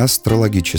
Астрологический.